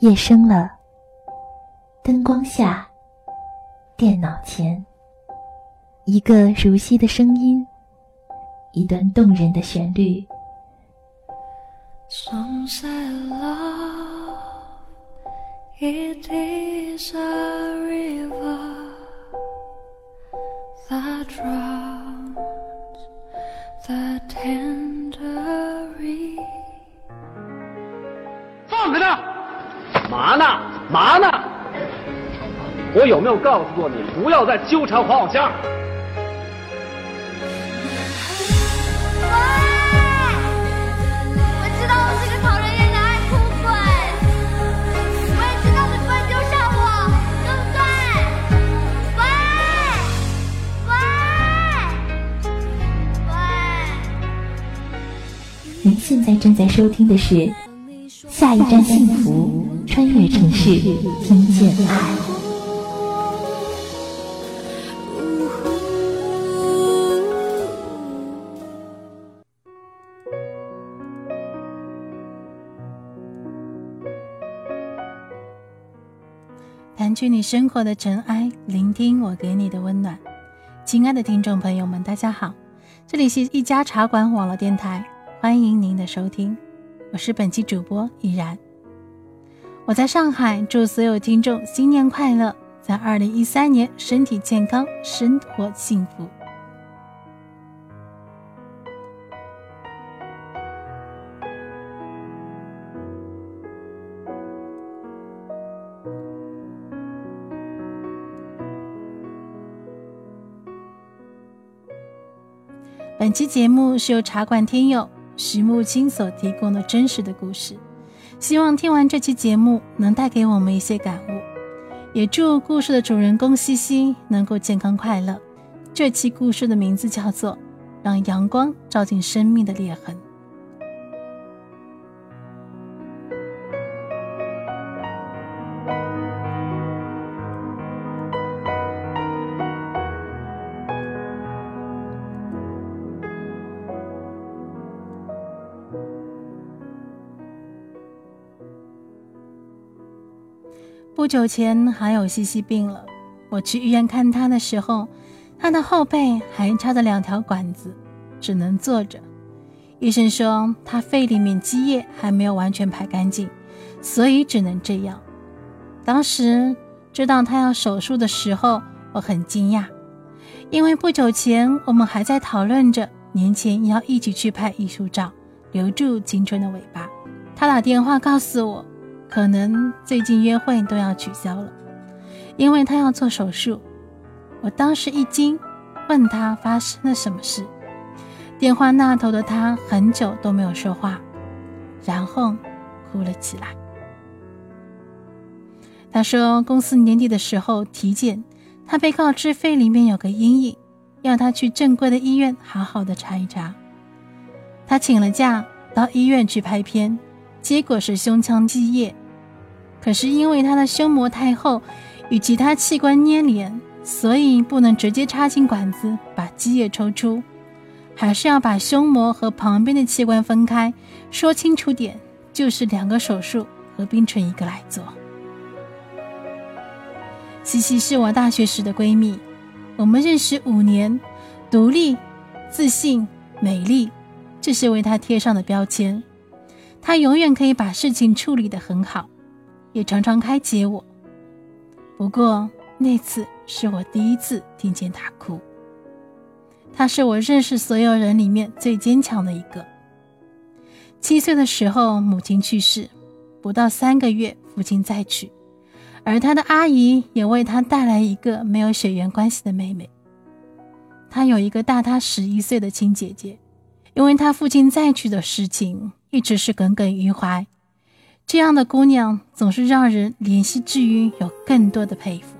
夜深了，灯光下，电脑前，一个熟悉的声音，一段动人的旋律。嘛呢？嘛呢？我有没有告诉过你，不要再纠缠黄小仙？我知道我是个讨人厌的爱哭鬼，我也知道你不会丢下我，对不对？喂喂喂！您现在正在收听的是。下一站幸福，穿越城市，听见爱。掸去你生活的尘埃，聆听我给你的温暖。亲爱的听众朋友们，大家好，这里是一家茶馆网络电台，欢迎您的收听。我是本期主播依然，我在上海，祝所有听众新年快乐，在二零一三年身体健康，生活幸福。本期节目是由茶馆听友。徐木青所提供的真实的故事，希望听完这期节目能带给我们一些感悟，也祝故事的主人公西西能够健康快乐。这期故事的名字叫做《让阳光照进生命的裂痕》。不久前，还有西西病了。我去医院看他的时候，他的后背还插着两条管子，只能坐着。医生说他肺里面积液还没有完全排干净，所以只能这样。当时知道他要手术的时候，我很惊讶，因为不久前我们还在讨论着年前要一起去拍艺术照，留住青春的尾巴。他打电话告诉我。可能最近约会都要取消了，因为他要做手术。我当时一惊，问他发生了什么事。电话那头的他很久都没有说话，然后哭了起来。他说公司年底的时候体检，他被告知肺里面有个阴影，要他去正规的医院好好的查一查。他请了假到医院去拍片。结果是胸腔积液，可是因为他的胸膜太厚，与其他器官粘连，所以不能直接插进管子把积液抽出，还是要把胸膜和旁边的器官分开。说清楚点，就是两个手术合并成一个来做。西西是我大学时的闺蜜，我们认识五年，独立、自信、美丽，这是为她贴上的标签。她永远可以把事情处理得很好，也常常开解我。不过那次是我第一次听见他哭。他是我认识所有人里面最坚强的一个。七岁的时候母亲去世，不到三个月父亲再娶，而他的阿姨也为他带来一个没有血缘关系的妹妹。他有一个大他十一岁的亲姐姐，因为他父亲再娶的事情。一直是耿耿于怀，这样的姑娘总是让人怜惜之余有更多的佩服。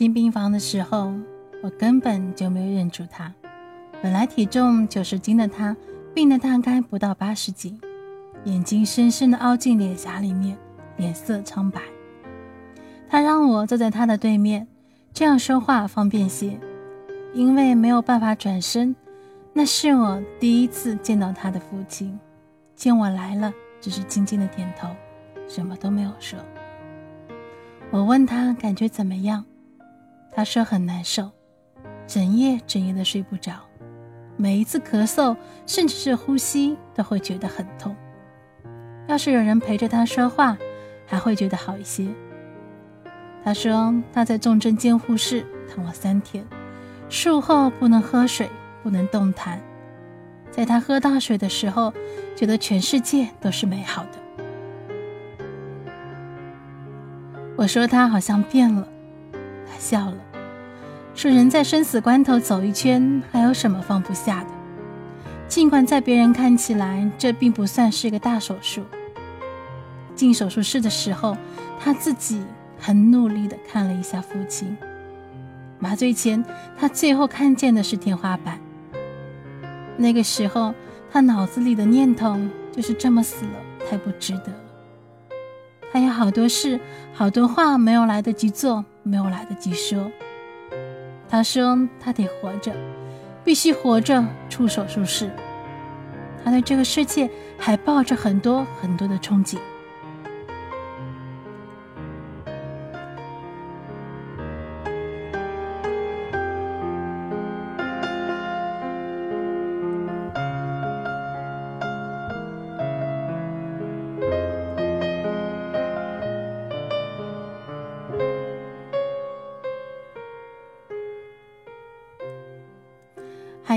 进病房的时候，我根本就没有认出他。本来体重九十斤的他，病得大概不到八十斤，眼睛深深的凹进脸颊里面，脸色苍白。他让我坐在他的对面，这样说话方便些，因为没有办法转身。那是我第一次见到他的父亲，见我来了，只是轻轻的点头，什么都没有说。我问他感觉怎么样，他说很难受，整夜整夜的睡不着，每一次咳嗽，甚至是呼吸都会觉得很痛。要是有人陪着他说话，还会觉得好一些。他说他在重症监护室躺了三天，术后不能喝水，不能动弹。在他喝到水的时候，觉得全世界都是美好的。我说他好像变了，他笑了，说人在生死关头走一圈，还有什么放不下的？尽管在别人看起来这并不算是个大手术。进手术室的时候，他自己很努力地看了一下父亲。麻醉前，他最后看见的是天花板。那个时候，他脑子里的念头就是这么死了，太不值得了。他有好多事，好多话没有来得及做，没有来得及说。他说他得活着，必须活着出手术室。他对这个世界还抱着很多很多的憧憬。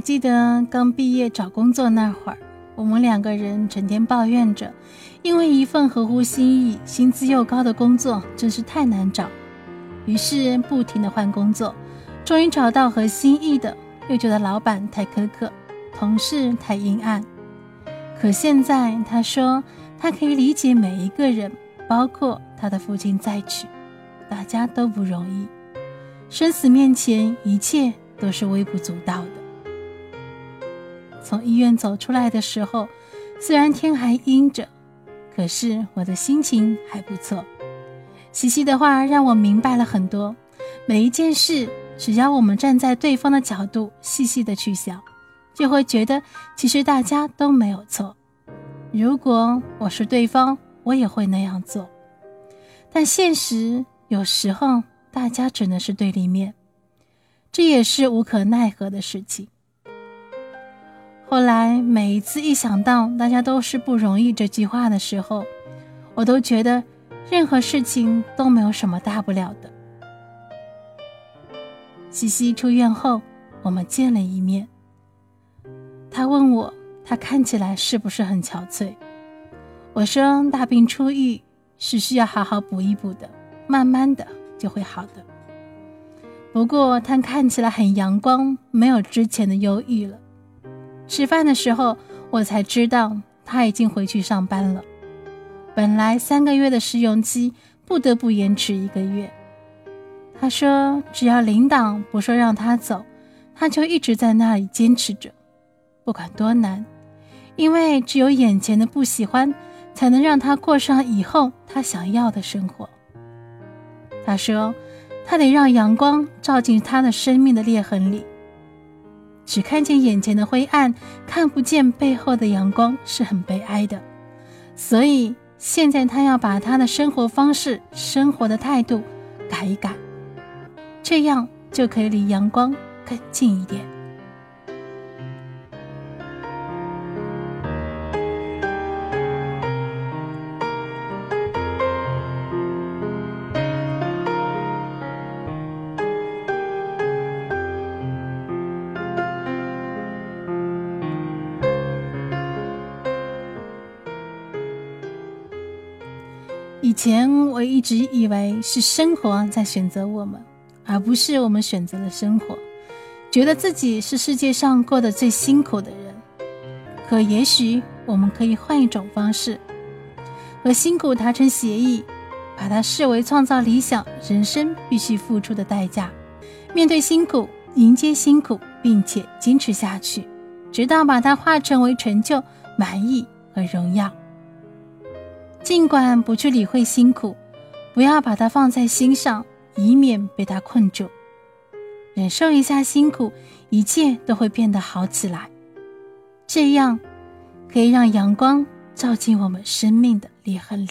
还记得刚毕业找工作那会儿，我们两个人整天抱怨着，因为一份合乎心意、薪资又高的工作真是太难找，于是不停的换工作，终于找到合心意的，又觉得老板太苛刻，同事太阴暗。可现在他说，他可以理解每一个人，包括他的父亲再娶，大家都不容易。生死面前，一切都是微不足道的。从医院走出来的时候，虽然天还阴着，可是我的心情还不错。西西的话让我明白了很多，每一件事，只要我们站在对方的角度，细细的去想。就会觉得其实大家都没有错。如果我是对方，我也会那样做。但现实有时候大家只能是对立面，这也是无可奈何的事情。后来每一次一想到大家都是不容易这句话的时候，我都觉得任何事情都没有什么大不了的。西西出院后，我们见了一面。他问我，他看起来是不是很憔悴？我说，大病初愈是需要好好补一补的，慢慢的就会好的。不过他看起来很阳光，没有之前的忧郁了。吃饭的时候，我才知道他已经回去上班了。本来三个月的试用期，不得不延迟一个月。他说，只要领导不说让他走，他就一直在那里坚持着。不管多难，因为只有眼前的不喜欢，才能让他过上以后他想要的生活。他说，他得让阳光照进他的生命的裂痕里。只看见眼前的灰暗，看不见背后的阳光，是很悲哀的。所以现在他要把他的生活方式、生活的态度改一改，这样就可以离阳光更近一点。以前我一直以为是生活在选择我们，而不是我们选择了生活，觉得自己是世界上过得最辛苦的人。可也许我们可以换一种方式，和辛苦达成协议，把它视为创造理想人生必须付出的代价。面对辛苦，迎接辛苦，并且坚持下去，直到把它化成为成就、满意和荣耀。尽管不去理会辛苦，不要把它放在心上，以免被它困住。忍受一下辛苦，一切都会变得好起来。这样，可以让阳光照进我们生命的裂痕里。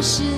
是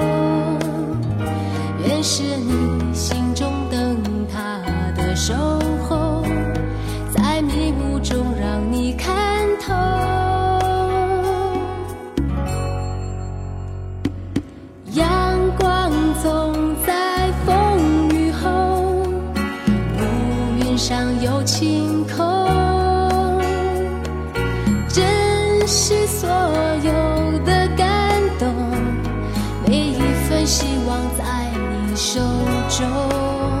中。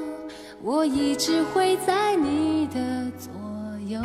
我一直会在你的左右。